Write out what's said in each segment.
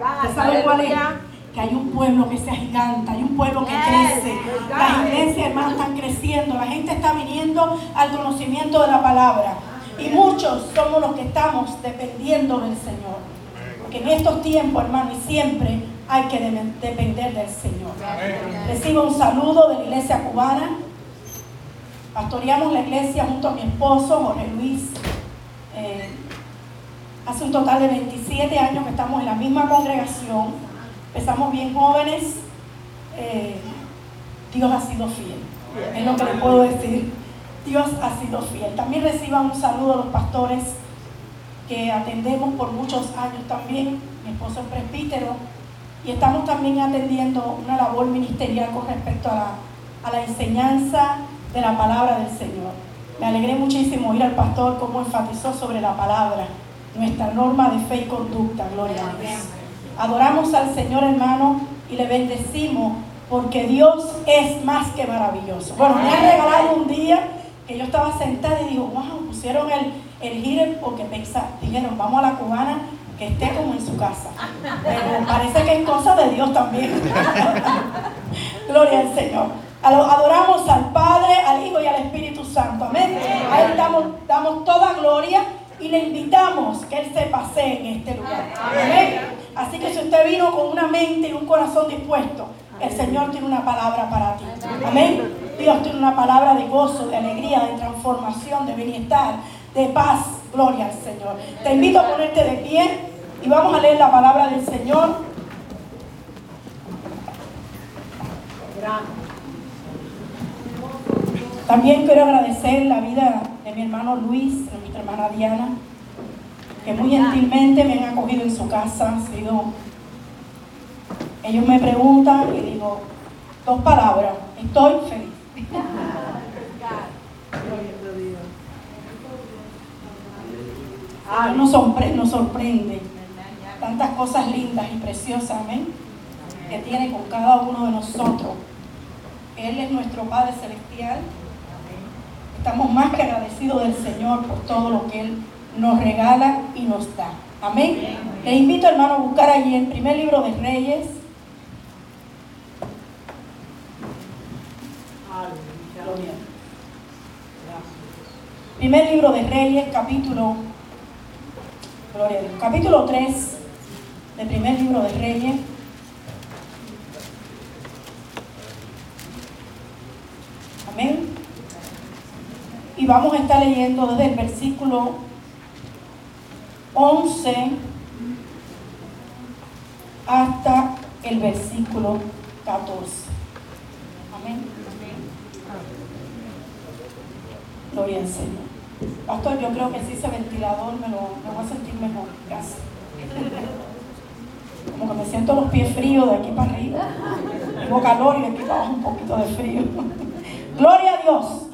¿Usted sabe cuál es? Que hay un pueblo que se agiganta, hay un pueblo que crece. Las iglesias, hermanos, están creciendo. La gente está viniendo al conocimiento de la palabra. Y muchos somos los que estamos dependiendo del Señor. Porque en estos tiempos, hermano, y siempre hay que depender del Señor. Recibo un saludo de la iglesia cubana. Pastoreamos la iglesia junto a mi esposo, Jorge Luis. Hace un total de 27 años que estamos en la misma congregación. Empezamos bien jóvenes. Eh, Dios ha sido fiel. Es lo que le puedo decir. Dios ha sido fiel. También reciban un saludo a los pastores que atendemos por muchos años también. Mi esposo es presbítero y estamos también atendiendo una labor ministerial con respecto a la, a la enseñanza de la palabra del Señor. Me alegré muchísimo oír al pastor cómo enfatizó sobre la palabra, nuestra norma de fe y conducta, gloria a Dios. Adoramos al Señor hermano y le bendecimos porque Dios es más que maravilloso. Bueno, me ha regalado un día que yo estaba sentada y digo, wow, pusieron el, el porque pensaron, dijeron, vamos a la cubana que esté como en su casa. Pero parece que es cosa de Dios también. Gloria al Señor. Adoramos al Padre, al Hijo y al Espíritu Santo. Amén. A Él damos, damos toda gloria y le invitamos que Él se pase en este lugar. Amén. Así que si usted vino con una mente y un corazón dispuesto, el Señor tiene una palabra para ti. Amén. Dios tiene una palabra de gozo, de alegría, de transformación, de bienestar, de paz. Gloria al Señor. Te invito a ponerte de pie y vamos a leer la palabra del Señor. También quiero agradecer la vida mi hermano Luis, nuestra hermana Diana, que muy gentilmente me han acogido en su casa. sido, ellos me preguntan y digo dos palabras, estoy feliz. sorprende, nos sorprende tantas cosas lindas y preciosas, que tiene con cada uno de nosotros. Él es nuestro Padre Celestial. Estamos más que agradecidos del Señor por todo lo que Él nos regala y nos da. Amén. Le invito, hermano, a buscar allí el primer libro de Reyes. Primer libro de Reyes, capítulo, capítulo 3 del primer libro de Reyes. Amén. Y vamos a estar leyendo desde el versículo 11 hasta el versículo 14. Amén. Gloria al Señor. Pastor, yo creo que si ese ventilador me lo me voy a sentir mejor. Gracias. Como que me siento los pies fríos de aquí para arriba. Tengo calor y de aquí un poquito de frío. Gloria a Dios.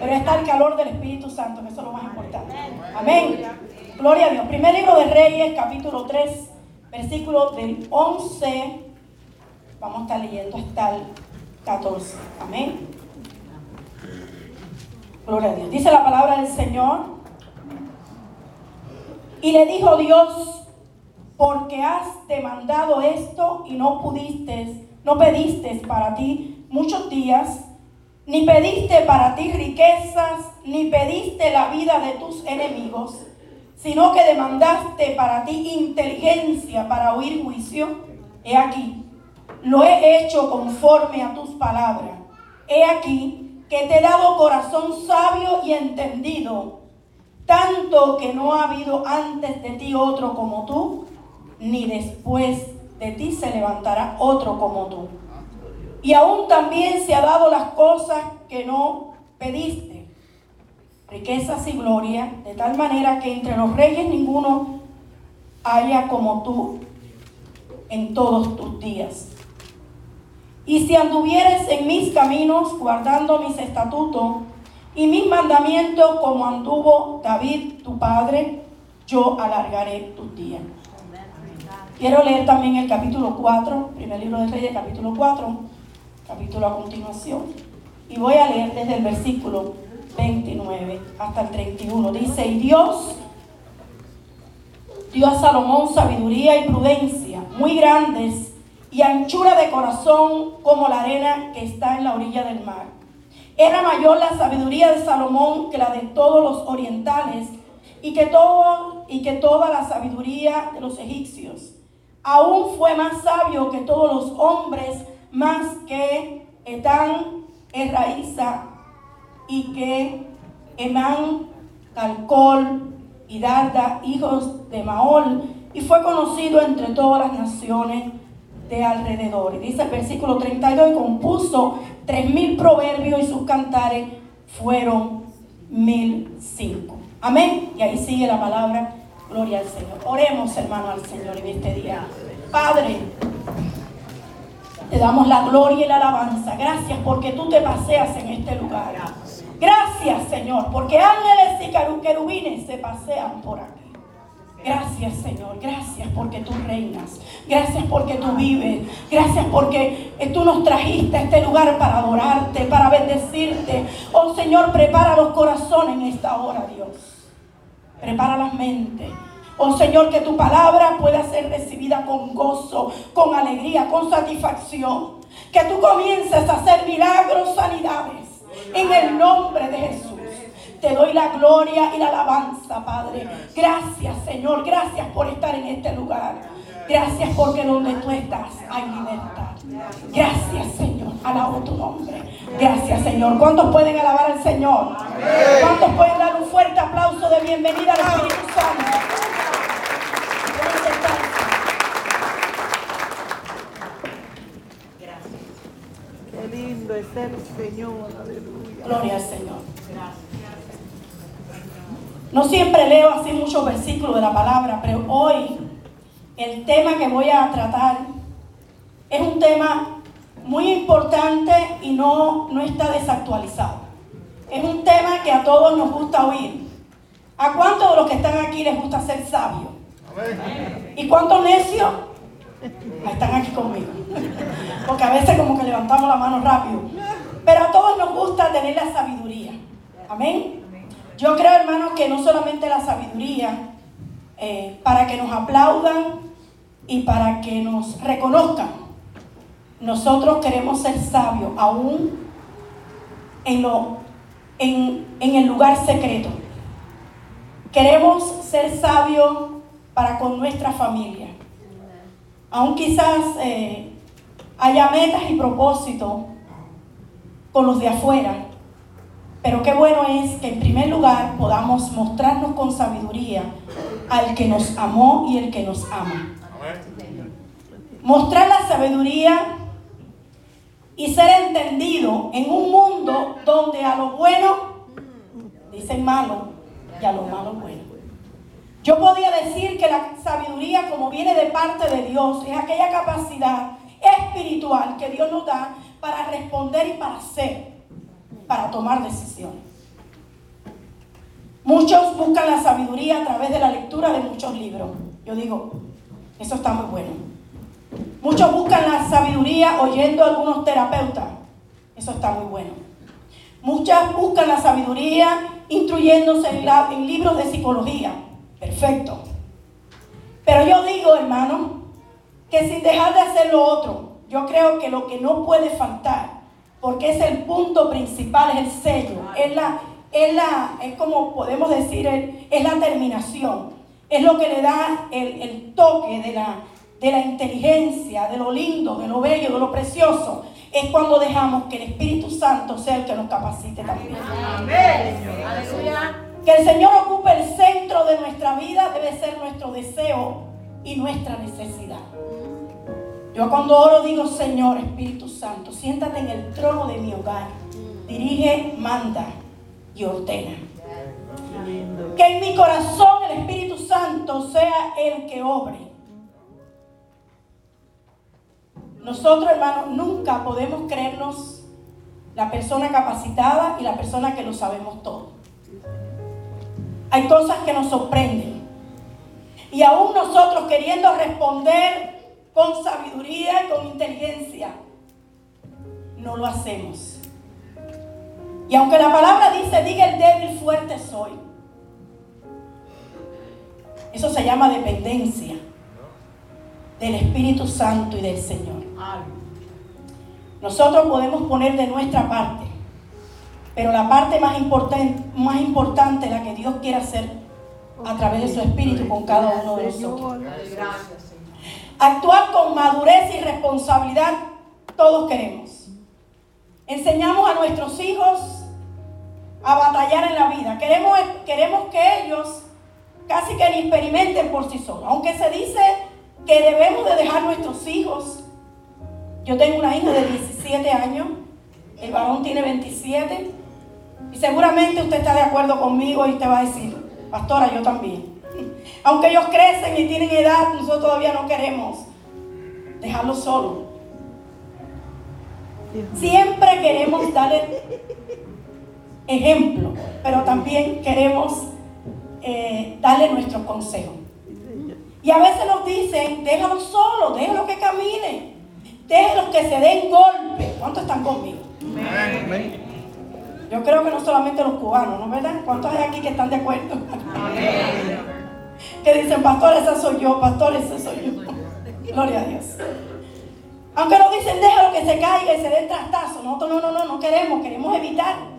Pero está el calor del Espíritu Santo, que eso es lo más importante. Amén. Gloria a Dios. Primer libro de Reyes, capítulo 3, versículo del 11. Vamos a estar leyendo hasta el 14. Amén. Gloria a Dios. Dice la palabra del Señor. Y le dijo Dios, porque has demandado esto y no pudiste, no pediste para ti muchos días, ni pediste para ti riquezas, ni pediste la vida de tus enemigos, sino que demandaste para ti inteligencia para oír juicio. He aquí, lo he hecho conforme a tus palabras. He aquí que te he dado corazón sabio y entendido, tanto que no ha habido antes de ti otro como tú ni después de ti se levantará otro como tú. Y aún también se ha dado las cosas que no pediste, riquezas y gloria, de tal manera que entre los reyes ninguno haya como tú en todos tus días. Y si anduvieres en mis caminos, guardando mis estatutos y mis mandamientos, como anduvo David tu padre, yo alargaré tus días. Quiero leer también el capítulo 4, primer libro de Reyes, capítulo 4, capítulo a continuación. Y voy a leer desde el versículo 29 hasta el 31. Dice, y Dios dio a Salomón sabiduría y prudencia, muy grandes y anchura de corazón como la arena que está en la orilla del mar. Era mayor la sabiduría de Salomón que la de todos los orientales y que, todo, y que toda la sabiduría de los egipcios. Aún fue más sabio que todos los hombres, más que Etán, Erraiza y que Emán, Calcol y Darda, hijos de Maol, y fue conocido entre todas las naciones de alrededor. Y dice el versículo 32, y compuso tres mil proverbios y sus cantares fueron mil cinco. Amén. Y ahí sigue la palabra, gloria al Señor. Oremos, hermano, al Señor en este día. Padre, te damos la gloria y la alabanza. Gracias porque tú te paseas en este lugar. Gracias, Señor, porque ángeles y querubines se pasean por aquí. Gracias Señor, gracias porque tú reinas, gracias porque tú vives, gracias porque tú nos trajiste a este lugar para adorarte, para bendecirte. Oh Señor, prepara los corazones en esta hora, Dios. Prepara las mentes. Oh Señor, que tu palabra pueda ser recibida con gozo, con alegría, con satisfacción. Que tú comiences a hacer milagros, sanidades, en el nombre de Jesús. Te doy la gloria y la alabanza, Padre. Gracias, Señor. Gracias por estar en este lugar. Gracias porque donde tú estás hay libertad. Gracias, Señor. Alabo tu nombre. Gracias, Señor. ¿Cuántos pueden alabar al Señor? ¿Cuántos pueden dar un fuerte aplauso de bienvenida al Espíritu Santo? Qué lindo es el Señor. Aleluya. Gloria al Señor. Gracias. No siempre leo así muchos versículos de la palabra, pero hoy el tema que voy a tratar es un tema muy importante y no, no está desactualizado. Es un tema que a todos nos gusta oír. ¿A cuántos de los que están aquí les gusta ser sabios? ¿Y cuántos necios? Están aquí conmigo. Porque a veces como que levantamos la mano rápido. Pero a todos nos gusta tener la sabiduría. Amén. Yo creo, hermanos, que no solamente la sabiduría, eh, para que nos aplaudan y para que nos reconozcan. Nosotros queremos ser sabios, aún en, lo, en, el lugar secreto. Queremos ser sabios para con nuestra familia. Aún quizás eh, haya metas y propósitos con los de afuera, pero qué bueno es que en primer lugar podamos mostrarnos con sabiduría al que nos amó y el que nos ama. Mostrar la sabiduría y ser entendido en un mundo donde a lo bueno dicen malo y a lo malo bueno. Yo podía decir que la sabiduría como viene de parte de Dios es aquella capacidad espiritual que Dios nos da para responder y para ser para tomar decisiones. Muchos buscan la sabiduría a través de la lectura de muchos libros. Yo digo, eso está muy bueno. Muchos buscan la sabiduría oyendo a algunos terapeutas. Eso está muy bueno. Muchas buscan la sabiduría instruyéndose en, en libros de psicología. Perfecto. Pero yo digo, hermano, que sin dejar de hacer lo otro, yo creo que lo que no puede faltar porque es el punto principal, es el sello, es, la, es, la, es como podemos decir, es la terminación, es lo que le da el, toque de la, de la inteligencia, de lo lindo, de lo bello, de lo precioso, es cuando dejamos que el Espíritu Santo sea el que nos capacite también. Que el Señor ocupe el centro de nuestra vida debe ser nuestro deseo y nuestra necesidad. Yo cuando oro digo, Señor Espíritu Santo, siéntate en el trono de mi hogar. Dirige, manda y ordena. Que en mi corazón el Espíritu Santo sea el que obre. Nosotros, hermanos, nunca podemos creernos la persona capacitada y la persona que lo sabemos todo. Hay cosas que nos sorprenden. Y aún nosotros queriendo responder con sabiduría y con inteligencia. No lo hacemos. Y aunque la palabra dice, diga el débil, fuerte soy. Eso se llama dependencia. del Espíritu Santo y del Señor. Nosotros podemos poner de nuestra parte, pero la parte más importante, más importante, la que Dios quiere hacer a través de su Espíritu con cada uno de nosotros. Actuar con madurez y responsabilidad, todos queremos. Enseñamos a nuestros hijos a batallar en la vida. Queremos, queremos que ellos casi que ni experimenten por sí solos. Aunque se dice que debemos de dejar nuestros hijos. Yo tengo una hija de 17 años, el varón tiene 27, y seguramente usted está de acuerdo conmigo y te va a decir, pastora, yo también. Aunque ellos crecen y tienen edad, nosotros todavía no queremos dejarlos solos. Siempre queremos darle ejemplo, pero también queremos eh, darle nuestro consejo. Y a veces nos dicen, déjalo solo, déjalo que camine, déjalo que se den golpe. ¿Cuántos están conmigo? Yo creo que no solamente los cubanos, ¿no verdad? ¿Cuántos hay aquí que están de acuerdo? que dicen, pastor, esa soy yo, pastor, esa soy yo. Gloria a Dios. Aunque nos dicen, déjalo que se caiga y se dé trastazo. Nosotros no, no, no, no queremos, queremos evitar.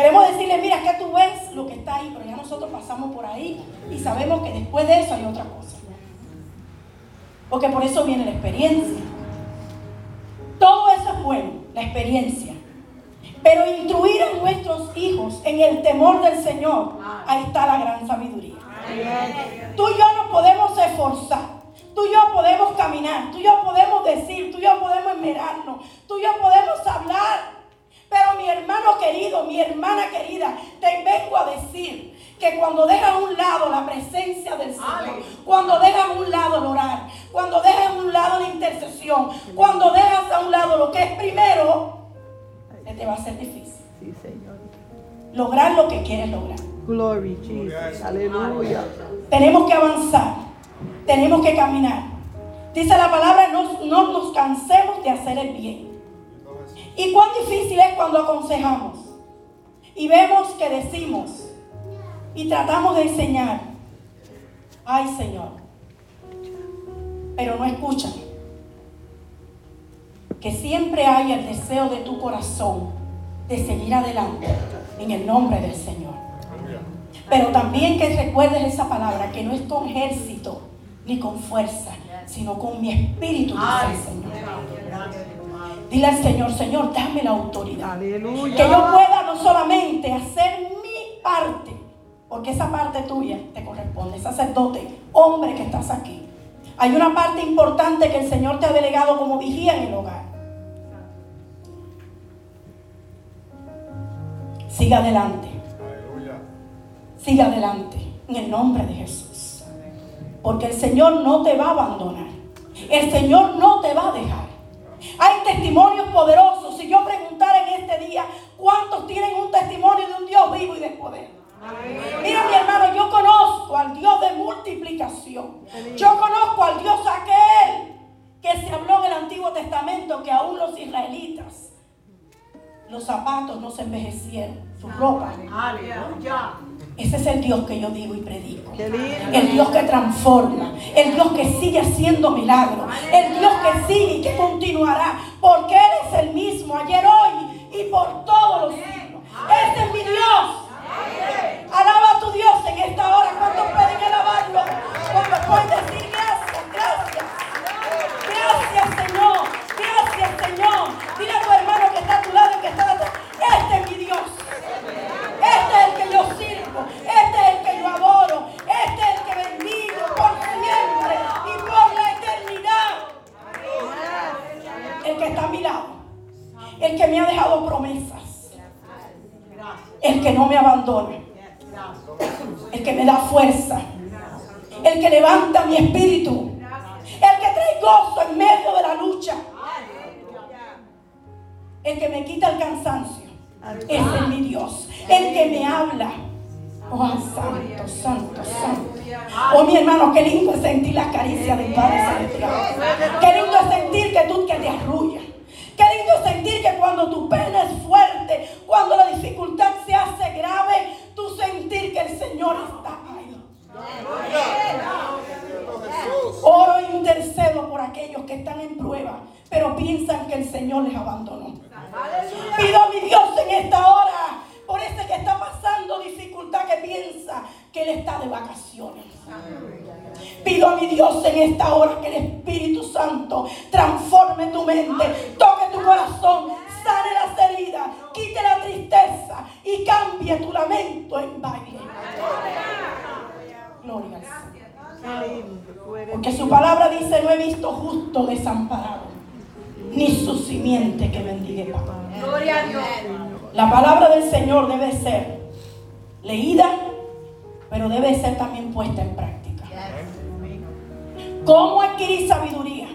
Queremos decirle, mira, que tú ves lo que está ahí, pero ya nosotros pasamos por ahí y sabemos que después de eso hay otra cosa. Porque por eso viene la experiencia. Todo eso es bueno, la experiencia. Pero instruir a nuestros hijos en el temor del Señor, ahí está la gran sabiduría. Tú y yo nos podemos esforzar. Tú y yo podemos caminar, tú y yo podemos decir, tú y yo podemos esmerarnos, tú y yo podemos hablar. Pero mi hermano querido, mi hermana querida, te vengo a decir que cuando dejas a un lado la presencia del Señor, cuando dejas a un lado el orar, cuando dejas a un lado la intercesión, cuando dejas a un lado lo que es primero, se te va a hacer difícil. Sí, Señor. Lograr lo que quieres lograr. Glory, Jesus. Aleluya. Tenemos que avanzar. Tenemos que caminar. Dice la palabra, no, no nos cansemos de hacer el bien. Y cuán difícil es cuando aconsejamos y vemos que decimos y tratamos de enseñar. Ay Señor, pero no escuchan. Que siempre hay el deseo de tu corazón de seguir adelante en el nombre del Señor. Pero también que recuerdes esa palabra, que no es con ejército ni con fuerza, sino con mi espíritu, dice el Señor. Dile al Señor, Señor, dame la autoridad. Que yo pueda no solamente hacer mi parte, porque esa parte tuya te corresponde, sacerdote, hombre que estás aquí. Hay una parte importante que el Señor te ha delegado como vigía en el hogar. Siga adelante. Siga adelante en el nombre de Jesús. Porque el Señor no te va a abandonar. El Señor no te va a dejar. Hay testimonios poderosos. Si yo preguntara en este día, ¿cuántos tienen un testimonio de un Dios vivo y de poder? Mira mi hermano, yo conozco al Dios de multiplicación. Yo conozco al Dios aquel que se habló en el Antiguo Testamento que aún los israelitas, los zapatos no se envejecieron, su ropa. Aleluya. Ese es el Dios que yo digo y predico. El Dios que transforma. El Dios que sigue haciendo milagros. El Dios que sigue y que continuará. Porque Él es el mismo ayer, hoy y por todos los siglos. Ese es mi Dios. Me quita el cansancio. Ese es mi Dios. El que me habla. Oh, santo, santo, santo. Oh, mi hermano, qué lindo es sentir la caricia del Padre Celestial. Qué lindo es sentir que tú que te arrullas. Qué lindo es sentir que cuando tu pena es fuerte, cuando la dificultad se hace grave, tú sentir que el Señor está ahí. Oro e intercede aquellos que están en prueba, pero piensan que el Señor les abandonó. Pido a mi Dios en esta hora por ese que está pasando dificultad, que piensa que Él está de vacaciones. Pido a mi Dios en esta hora que el Espíritu Santo transforme tu mente, toque tu corazón, sane las heridas, quite la tristeza y cambie tu lamento en baile. Gloria al Señor. Porque su palabra dice, no he visto justo desamparado, ni su simiente que bendiga Gloria a Dios. La palabra del Señor debe ser leída, pero debe ser también puesta en práctica. ¿Cómo adquirir sabiduría?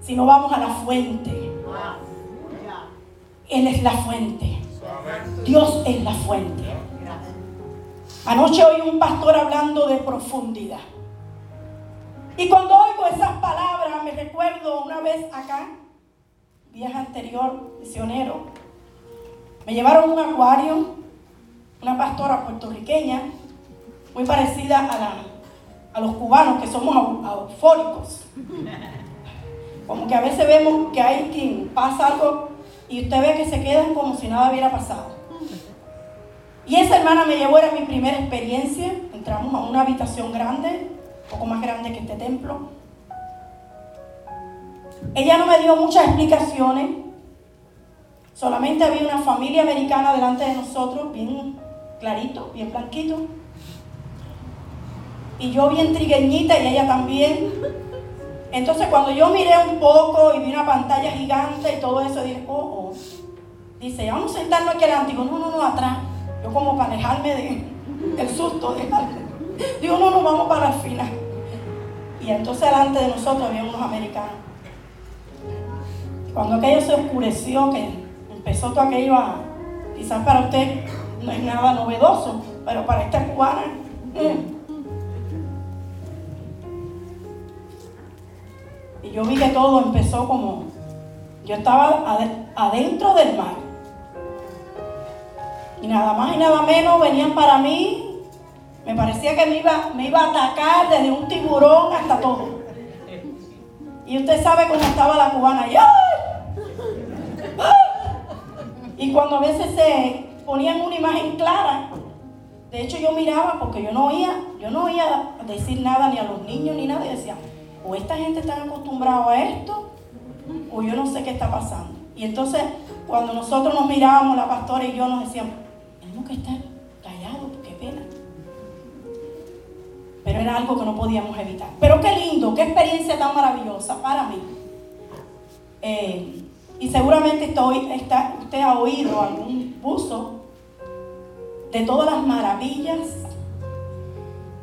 Si no vamos a la fuente. Él es la fuente. Dios es la fuente. Anoche oí un pastor hablando de profundidad. Y cuando oigo esas palabras, recuerdo una vez acá, viaje anterior, misionero, me llevaron un acuario, una pastora puertorriqueña, muy parecida a, la, los cubanos que somos eufóricos. Como que a veces vemos que hay quien pasa algo y usted ve que se quedan como si nada hubiera pasado. Y esa hermana me llevó, era mi primera experiencia. Entramos a una habitación grande, un poco más grande que este templo. Ella no me dio muchas explicaciones. Solamente había una familia americana delante de nosotros, bien clarito, bien blanquito. Y yo bien trigueñita y ella también. Entonces cuando yo miré un poco y vi una pantalla gigante y todo eso, dije, oh, oh. Dice, vamos a sentarnos aquí adelante. Digo, no, no, no, atrás. Yo como para alejarme de, del susto. De, digo, no, no, vamos para la final. Y entonces delante de nosotros había unos americanos. Cuando aquello se oscureció, que empezó todo aquello a, quizás para usted no es nada novedoso, pero para esta cubana, mm. y yo vi que todo empezó como, yo estaba adentro del mar. Y nada más y nada menos venían para mí. Me parecía que me iba, a atacar desde un tiburón hasta todo. Y usted sabe cómo estaba la cubana. Y, y cuando a veces se ponían una imagen clara, de hecho yo miraba porque yo no oía, yo no oía decir nada ni a los niños ni nada. Y decía, o esta gente está acostumbrada a esto, o yo no sé qué está pasando. Y entonces cuando nosotros nos mirábamos, la pastora y yo nos decíamos, que estar callados, qué pena. Pero era algo que no podíamos evitar. Pero qué lindo, qué experiencia tan maravillosa para mí. Eh, y seguramente usted ha oído algún uso de todas las maravillas.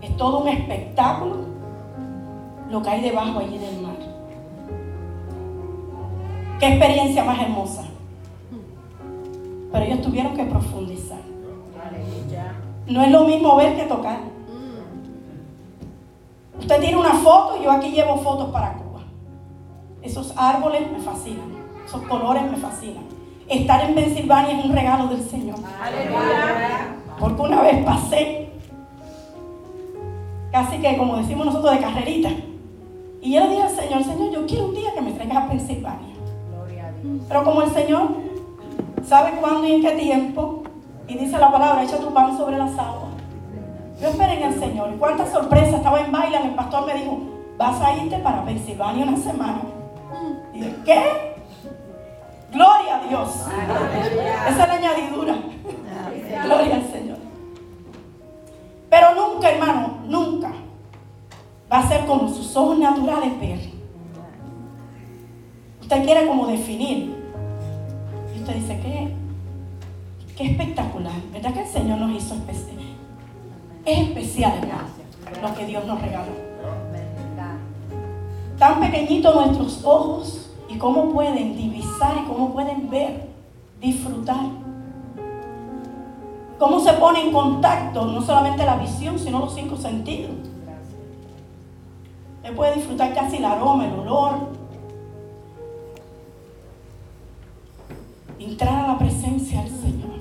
Es todo un espectáculo lo que hay debajo allí del mar. Qué experiencia más hermosa. Pero ellos tuvieron que profundizar. No es lo mismo ver que tocar. Usted tiene una foto, yo aquí llevo fotos para Cuba. Esos árboles me fascinan, esos colores me fascinan. Estar en Pensilvania es un regalo del Señor. Porque una vez pasé, casi que como decimos nosotros, de carrerita. Y yo le dije al Señor, Señor, yo quiero un día que me traigas a Pensilvania. Pero como el Señor sabe cuándo y en qué tiempo, y dice la palabra, echa tu pan sobre las aguas. Yo esperé en el Señor. Y cuánta sorpresa, estaba en Bailan, el pastor me dijo, vas a irte para Pensilvania una semana. Y dije, ¿qué? Gloria a Dios. Esa es la añadidura. Gloria al Señor. Pero nunca, hermano, nunca va a ser como sus ojos naturales ver. Usted quiere como definir. Y usted dice, ¿qué? Qué espectacular, ¿verdad que el Señor nos hizo especial? Es especial, Lo que Dios nos regaló. Tan pequeñitos nuestros ojos y cómo pueden divisar y cómo pueden ver, disfrutar. Cómo se pone en contacto no solamente la visión, sino los cinco sentidos. Él puede disfrutar casi el aroma, el olor. Entrar a la presencia del Señor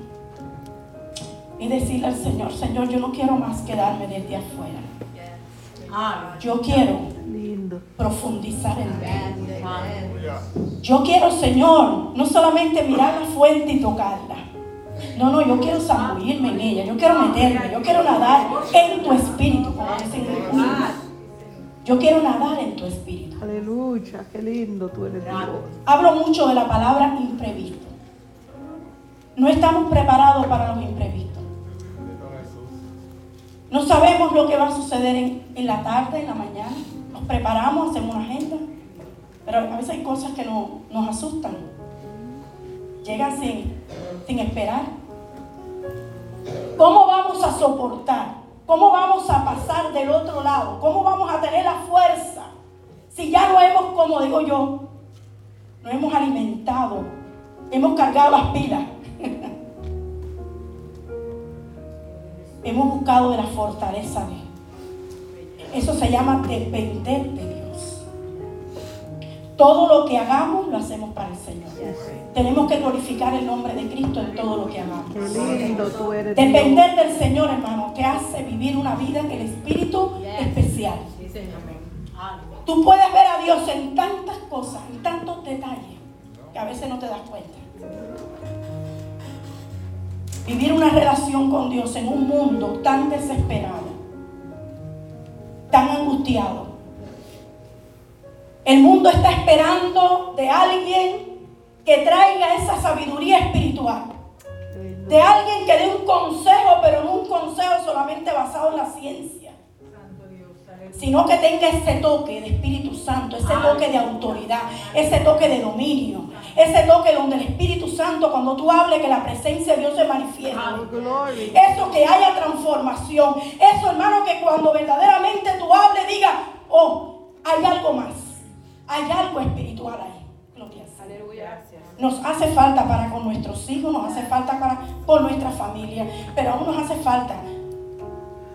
y decirle al Señor, Señor, yo no quiero más quedarme desde afuera. Yo quiero profundizar en ti. Yo quiero, Señor, no solamente mirar la fuente y tocarla. No, no, yo quiero zambullirme en ella, yo quiero meterme, yo quiero nadar en tu espíritu, como dicen en Yo quiero nadar en tu espíritu. Aleluya, qué lindo tú eres Dios. Hablo mucho de la palabra imprevisto. No estamos preparados para los imprevistos. No sabemos lo que va a suceder en, en la tarde, en la mañana. Preparamos, hacemos una agenda. Pero a veces hay cosas que nos asustan. Llegan sin, sin esperar. ¿Cómo vamos a soportar? ¿Cómo vamos a pasar del otro lado? ¿Cómo vamos a tener la fuerza? Si ya no hemos, como digo yo, no hemos alimentado, hemos cargado las pilas. hemos buscado de la fortaleza de Eso se llama depender de todo lo que hagamos lo hacemos para el Señor. Tenemos que glorificar el nombre de Cristo en todo lo que hagamos. Depender del Señor, hermano, te hace vivir una vida en el Espíritu especial. Tú puedes ver a Dios en tantas cosas, en tantos detalles, que a veces no te das cuenta. Vivir una relación con Dios en un mundo tan desesperado, tan angustiado, el mundo está esperando de alguien que traiga esa sabiduría espiritual. De alguien que dé un consejo, pero no un consejo solamente basado en la ciencia. Sino que tenga ese toque de Espíritu Santo, ese toque de autoridad, ese toque de dominio, ese toque donde el Espíritu Santo, cuando tú hables, que la presencia de Dios se manifiesta. Eso que haya transformación. Eso, hermano, que cuando verdaderamente tú hables, diga, oh, hay algo más. Hay algo espiritual ahí. Gloria Aleluya. Nos hace falta para con nuestros hijos, nos hace falta para con nuestra familia, pero aún nos hace falta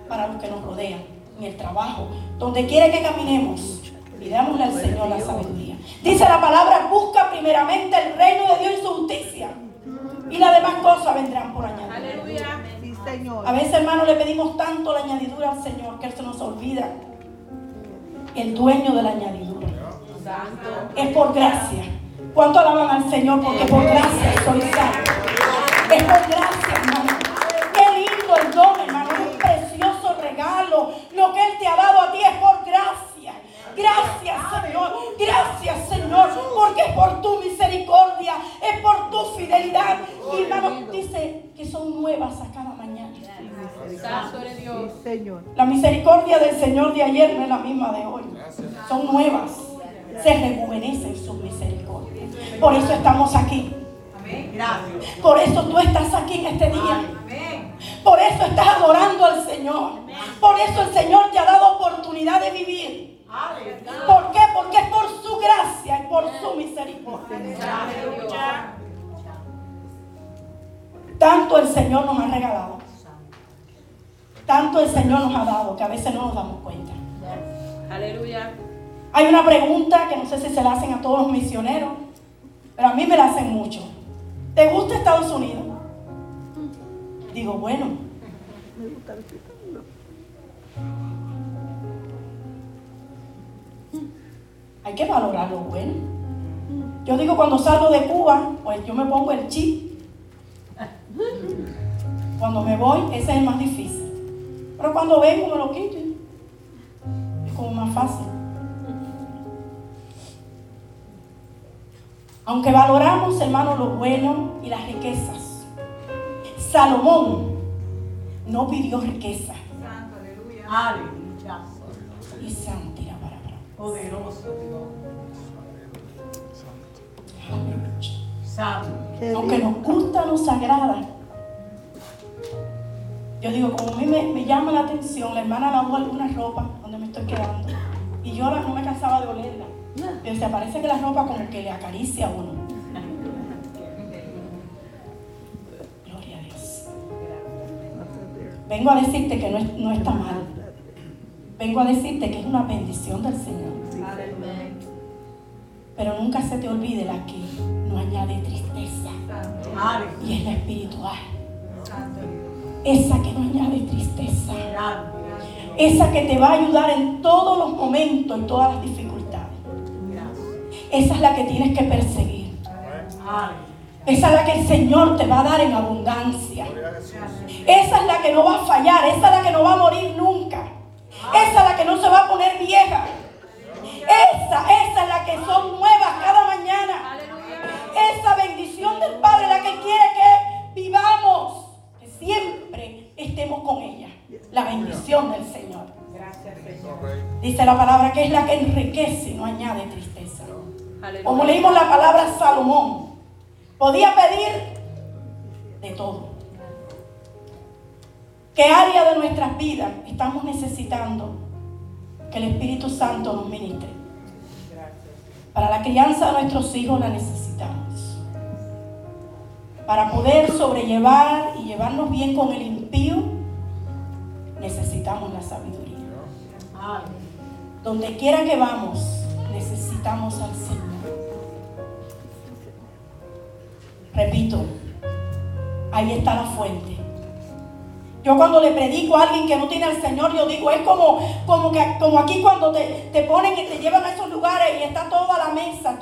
para los que nos rodean, en el trabajo, donde quiere que caminemos. Pidámosle al Señor la sabiduría. Dice la palabra, busca primeramente el reino de Dios y su justicia. Y las demás cosas vendrán por añadir. Aleluya. A veces, hermano, le pedimos tanto la añadidura al Señor que Él se nos olvida. El dueño de la añadidura. Es por gracia. ¿Cuánto alaban al Señor? Porque por gracia soy. Es por gracia, hermano. Qué lindo el don, hermano. Es un precioso regalo. Lo que Él te ha dado a ti es por gracia. Gracias, Señor. Gracias, Señor. Porque es por tu misericordia. Es por tu fidelidad. Y hermano, dice que son nuevas a cada mañana. La misericordia del Señor de ayer no es la misma de hoy. Son nuevas se rejuvenecen sus misericordias. Por eso estamos aquí. Por eso tú estás aquí en este día. Por eso estás adorando al Señor. Por eso el Señor te ha dado oportunidad de vivir. ¿Por qué? Porque es por su gracia y por su misericordia. Tanto el Señor nos ha regalado. Tanto el Señor nos ha dado que a veces no nos damos cuenta. Aleluya. Hay una pregunta que no sé si se la hacen a todos los misioneros, pero a mí me la hacen mucho. ¿Te gusta Estados Unidos? Digo, bueno. Me gusta Hay que valorar lo bueno. Yo digo, cuando salgo de Cuba, pues yo me pongo el chip. Cuando me voy, ese es el más difícil. Pero cuando vengo, me lo quito. Es como más fácil. Aunque valoramos, hermano, lo bueno y las riquezas, Salomón no pidió riqueza. Santo, aleluya. Aleluya. Y para Poderoso Dios. Aunque nos gusta, nos agrada. Yo digo, como a mí me, llama la atención, la hermana lavó alguna ropa donde me estoy quedando. Y yo no me cansaba de olerla. Pero se parece que la ropa como que le acaricia a uno. Gloria a Dios. Vengo a decirte que no, está mal. Vengo a decirte que es una bendición del Señor. Pero nunca se te olvide la que no añade tristeza. Y es la espiritual. Esa que no añade tristeza. Esa que te va a ayudar en todos los momentos, en todas las dificultades esa es la que tienes que perseguir. Esa es la que el Señor te va a dar en abundancia. Esa es la que no va a fallar, esa es la que no va a morir nunca. Esa es la que no se va a poner vieja. Esa, esa es la que son nuevas cada mañana. Esa bendición del Padre, la que quiere que vivamos, que siempre estemos con ella. La bendición del Señor. Dice la palabra que es la que enriquece y no añade tristeza. Como leímos la palabra Salomón, podía pedir de todo. ¿Qué área de nuestras vidas estamos necesitando que el Espíritu Santo nos ministre? Para la crianza de nuestros hijos la necesitamos. Para poder sobrellevar y llevarnos bien con el impío, necesitamos la sabiduría. Donde quiera que vamos, necesitamos al Señor. Repito, ahí está la fuente. Yo cuando le predico a alguien que no tiene al Señor, yo digo, es como, como, que, como aquí cuando te, te ponen y te llevan a esos lugares y está toda la mesa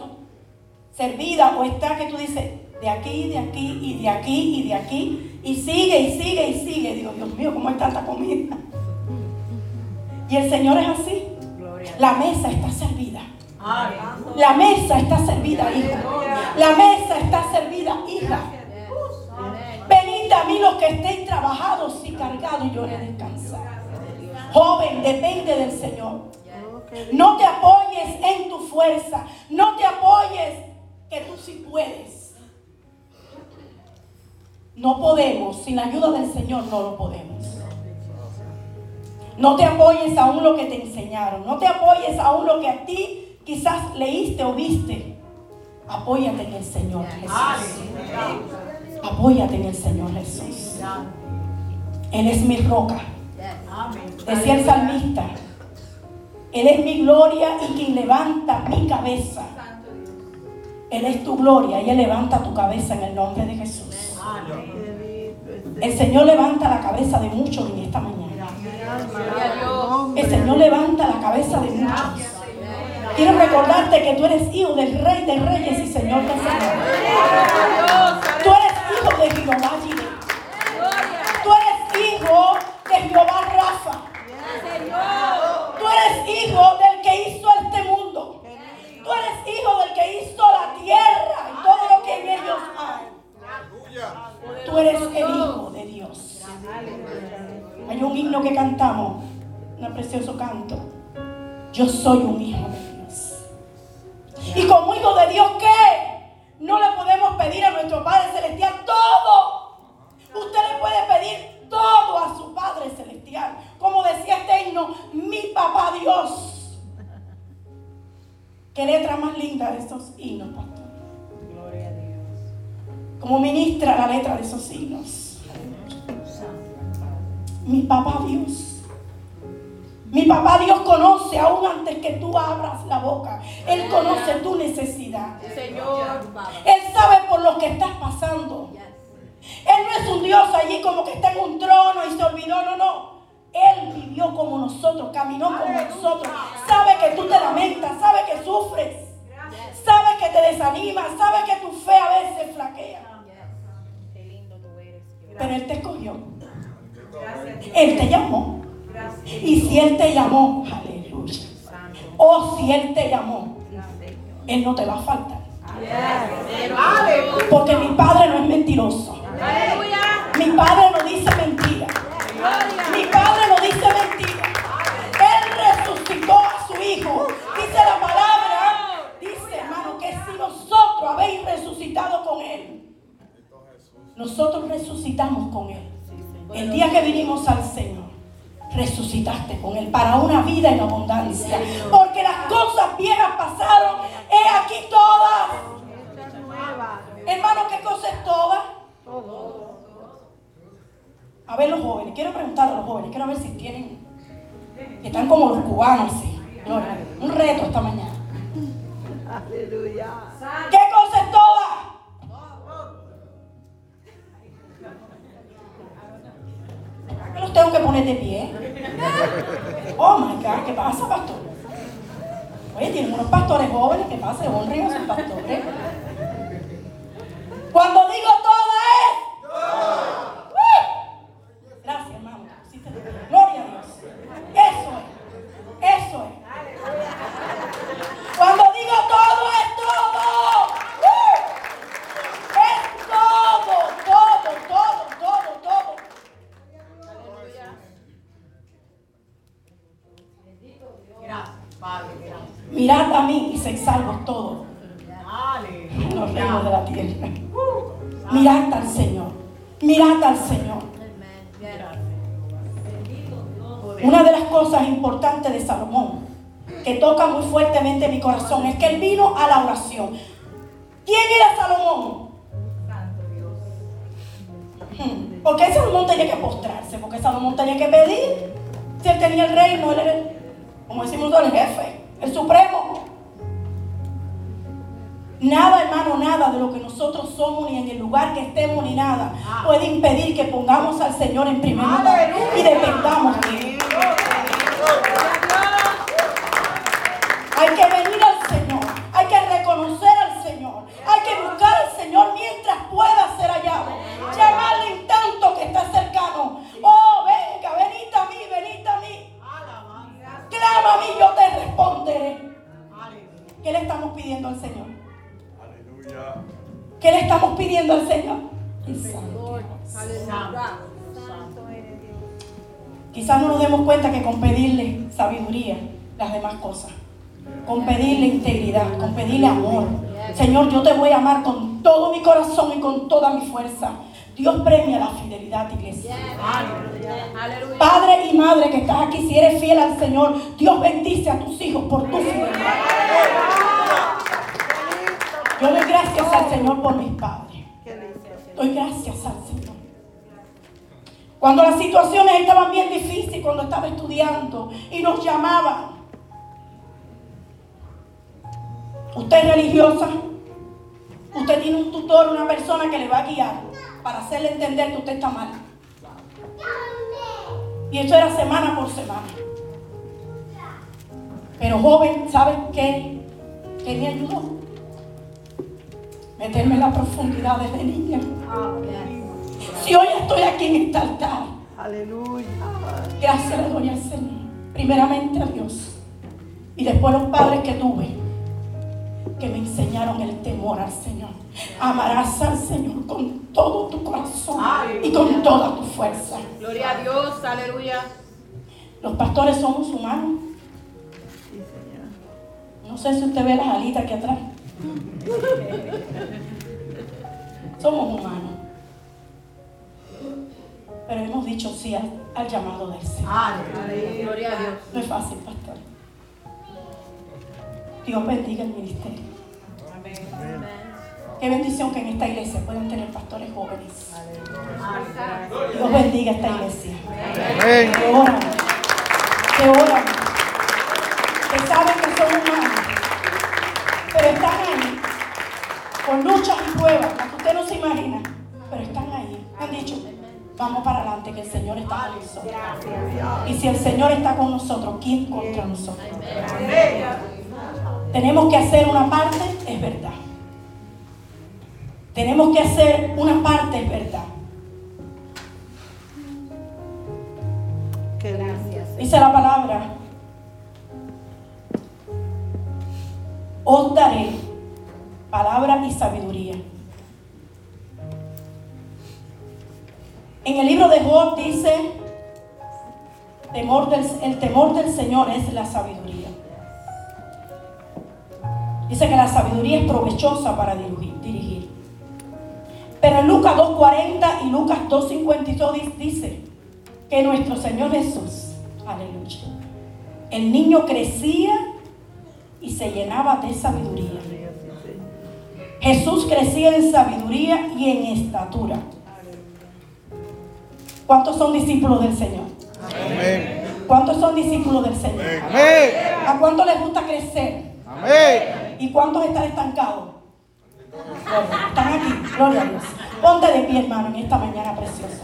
servida o está que tú dices, de aquí, de aquí y de aquí y de aquí y sigue y sigue y sigue. Digo, Dios mío, ¿cómo hay tanta comida? Y el Señor es así. La mesa está servida. La mesa está servida, hija. La mesa está servida, hija. A mí los que estén trabajados y cargados y yo les descansar. Joven, depende del Señor. No te apoyes en tu fuerza. No te apoyes que tú sí puedes. No podemos. Sin la ayuda del Señor no lo podemos. No te apoyes aún lo que te enseñaron. No te apoyes aún lo que a ti quizás leíste o viste. Apóyate en el Señor Jesús. Apóyate en el Señor Jesús. Él es mi roca. Decía el salmista. Él es mi gloria y quien levanta mi cabeza. Él es tu gloria y Él levanta tu cabeza en el nombre de Jesús. El Señor levanta la cabeza de muchos en esta mañana. El Señor levanta la cabeza de muchos. Quiero recordarte que tú eres hijo del Rey de Reyes y Señor de Señores. De Jehová Tú eres hijo de Jehová Rafa. Tú eres hijo del que hizo este mundo. Tú eres hijo del que hizo la tierra y todo lo que en ellos hay. Tú eres el hijo de Dios. Hay un himno que cantamos, un precioso canto. Yo soy un hijo de Dios. Y como hijo de Dios, ¿qué? No le podemos pedir a nuestro Padre Celestial todo. Usted le puede pedir todo a su Padre Celestial. Como decía este himno, mi papá Dios. Qué letra más linda de esos himnos, pastor. Gloria a Dios. Como ministra la letra de esos himnos mi papá Dios. Mi papá Dios conoce aún antes que tú abras la boca. Él conoce tu necesidad. Él sabe por lo que estás pasando. Él no es un Dios allí como que está en un trono y se olvidó. No, no. Él vivió como nosotros, caminó como nosotros. Sabe que tú te lamentas, sabe que sufres. Sabe que te desanimas, sabe que tu fe a veces flaquea. Pero Él te escogió. Él te llamó. Y si Él te llamó, aleluya. O si Él te llamó, Él no te va a faltar. Porque mi Padre no es mentiroso. Mi Padre no dice mentira. En abundancia. Porque las cosas viejas pasaron, he aquí todas. Hermano, ¿qué cosa es todas? A ver los jóvenes, quiero preguntar a los jóvenes, quiero ver si tienen, están como los cubanos, Mirad a mí y se salvo todo. los reinos de la tierra. Mirad al Señor. Mirad al Señor. Una de las cosas importantes de Salomón, que toca muy fuertemente mi corazón, es que él vino a la oración. ¿Quién era Salomón? Hmm, ¿Por qué Salomón tenía que postrarse? Porque Salomón tenía que pedir. Si él tenía el reino, él era, como decimos el jefe, el supremo. Nada, hermano, nada de lo que nosotros somos, ni en el lugar que estemos, ni nada, puede impedir que pongamos al Señor en primer lugar y dependamos de Él. Pidiendo al Señor? El santo. Quizás no nos demos cuenta que con pedirle sabiduría, las demás cosas, con pedirle integridad, con pedirle amor, Señor, yo te voy a amar con todo mi corazón y con toda mi fuerza. Dios premia la fidelidad, iglesia. Padre y madre que estás aquí, si eres fiel al Señor, Dios bendice a tus hijos por tu fidelidad. Yo doy gracias al Señor por mis padres. Doy gracias al Señor. Cuando las situaciones estaban bien difíciles, cuando estaba estudiando y nos llamaban. Usted es religiosa. Usted tiene un tutor, una persona que le va a guiar para hacerle entender que usted está mal. Y eso era semana por semana. Pero joven, ¿sabe qué? ¿Qué me ayudó? Meterme en la profundidad desde niña. Si hoy estoy aquí en este altar, Aleluya. gracias le doy al Señor. Primeramente a Dios. Y después los padres que tuve, que me enseñaron el temor al Señor. Amarás al Señor con todo tu corazón y con toda tu fuerza. Gloria a Dios, aleluya. Los pastores somos humanos. No sé si usted ve las alitas aquí atrás. Somos humanos. Pero hemos dicho sí al, al llamado del Señor. Gloria a Dios. No es fácil, pastor. Dios bendiga el ministerio. Qué bendición que en esta iglesia puedan tener pastores jóvenes. Dios bendiga esta iglesia. Amén. Que oran, que oran, con luchas y pruebas, que usted no se imagina, pero están ahí. Han dicho, vamos para adelante, que el Señor está con nosotros. Y si el Señor está con nosotros, ¿quién contra nosotros? Tenemos que hacer una parte, es verdad. Tenemos que hacer una parte, es verdad. Lindo. Dice la palabra, os daré palabra y sabiduría. En el libro de Job dice, temor del- el temor del Señor es la sabiduría. Dice que la sabiduría es provechosa para dirigir. Pero en Lucas 2.40 y Lucas 2.52 di- dice que nuestro Señor Jesús, aleluya, el niño crecía y se llenaba de sabiduría. Jesús crecía en sabiduría y en estatura. ¿Cuántos son discípulos del Señor? Amén. ¿Cuántos son discípulos del Señor? Amén. ¿A cuántos les gusta crecer? Amén. ¿Y cuántos están estancados? Gloria, Están aquí, gloria a Dios. Ponte de pie, hermano, en esta mañana preciosa.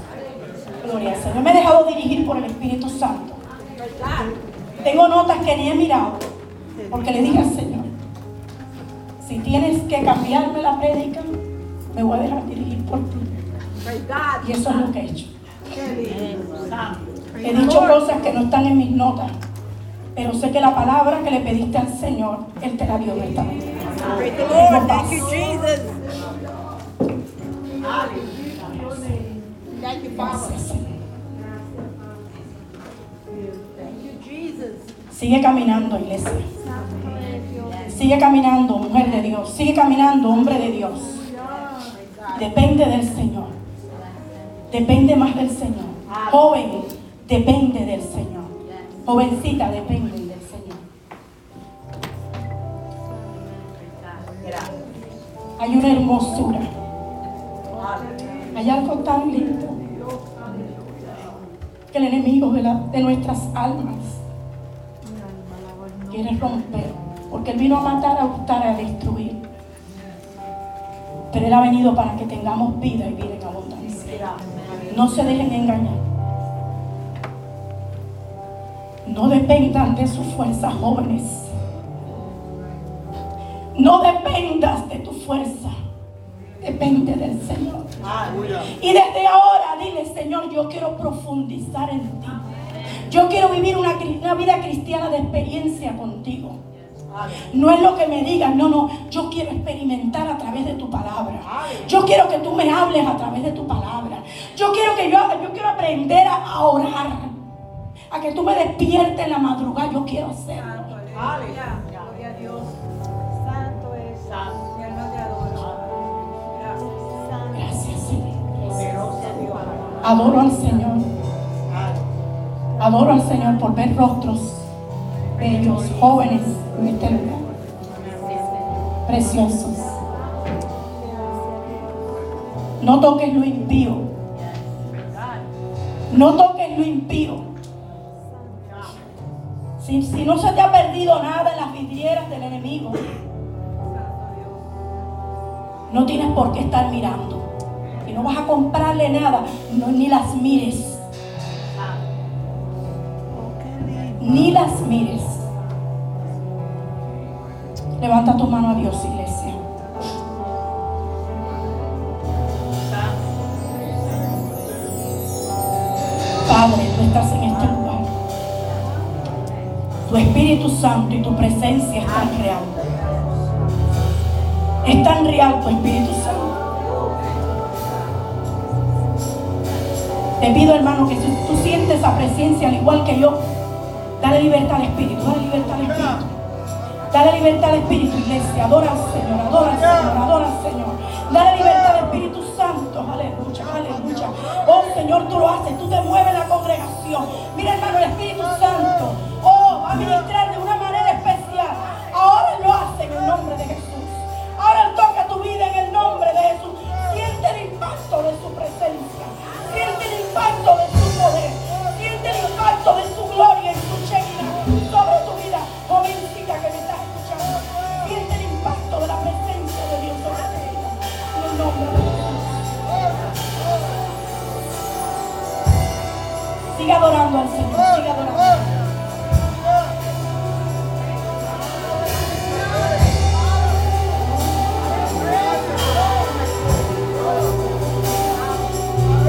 Gloria al Señor. Me he dejado dirigir por el Espíritu Santo. Tengo notas que ni he mirado. Porque le dije al Señor, si tienes que cambiarme la prédica, me voy a dejar dirigir por ti. Y eso es lo que he hecho. He dicho cosas que no están en mis notas, pero sé que la palabra que le pediste al Señor, Él te la dio en esta Jesus. Sigue caminando, iglesia. Sigue caminando, mujer de Dios. Sigue caminando, hombre de Dios. Depende del Señor. Depende más del Señor. Joven, depende del Señor. Jovencita, depende del Señor. Hay una hermosura. Hay algo tan lindo que el enemigo de, de nuestras almas quiere romper. Porque Él vino a matar, a hurtar, a destruir. Pero Él ha venido para que tengamos vida y vida en abundancia. No se dejen engañar. No dependan de sus fuerzas jóvenes. No dependas de tu fuerza. Depende del Señor. Y desde ahora dile, Señor, yo quiero profundizar en ti. Yo quiero vivir una vida cristiana de experiencia contigo. No es lo que me digas, no, no. Yo quiero experimentar a través de tu palabra. Yo quiero que tú me hables a través de tu palabra. Yo quiero que yo, yo quiero aprender a, a orar. A que tú me despiertes en la madrugada. Yo quiero hacerlo. Gloria a Dios. Santo es. Mi alma te adora. Gracias, Señor. Adoro al Señor. Adoro al Señor por ver rostros bellos, jóvenes Preciosos. No toques lo impío. No toques lo impío. Si, si no se te ha perdido nada en las vidrieras del enemigo, no tienes por qué estar mirando. Y no vas a comprarle nada, ni las mires. Ni las mires. Levanta tu mano a Dios, iglesia. Padre, tú estás en este lugar. Tu Espíritu Santo y tu presencia es tan real. Es tan real tu Espíritu Santo. Te pido, hermano, que tú sientes esa presencia al igual que yo, dale libertad al Espíritu, dale libertad al Espíritu. Dale libertad al Espíritu, iglesia. Adora al Señor, adora al Señor, adora al Señor. Dale libertad al Espíritu Santo. Aleluya, aleluya. Oh Señor, tú lo haces, tú te mueves la congregación. Mira, hermano, el Espíritu Santo. Adorando.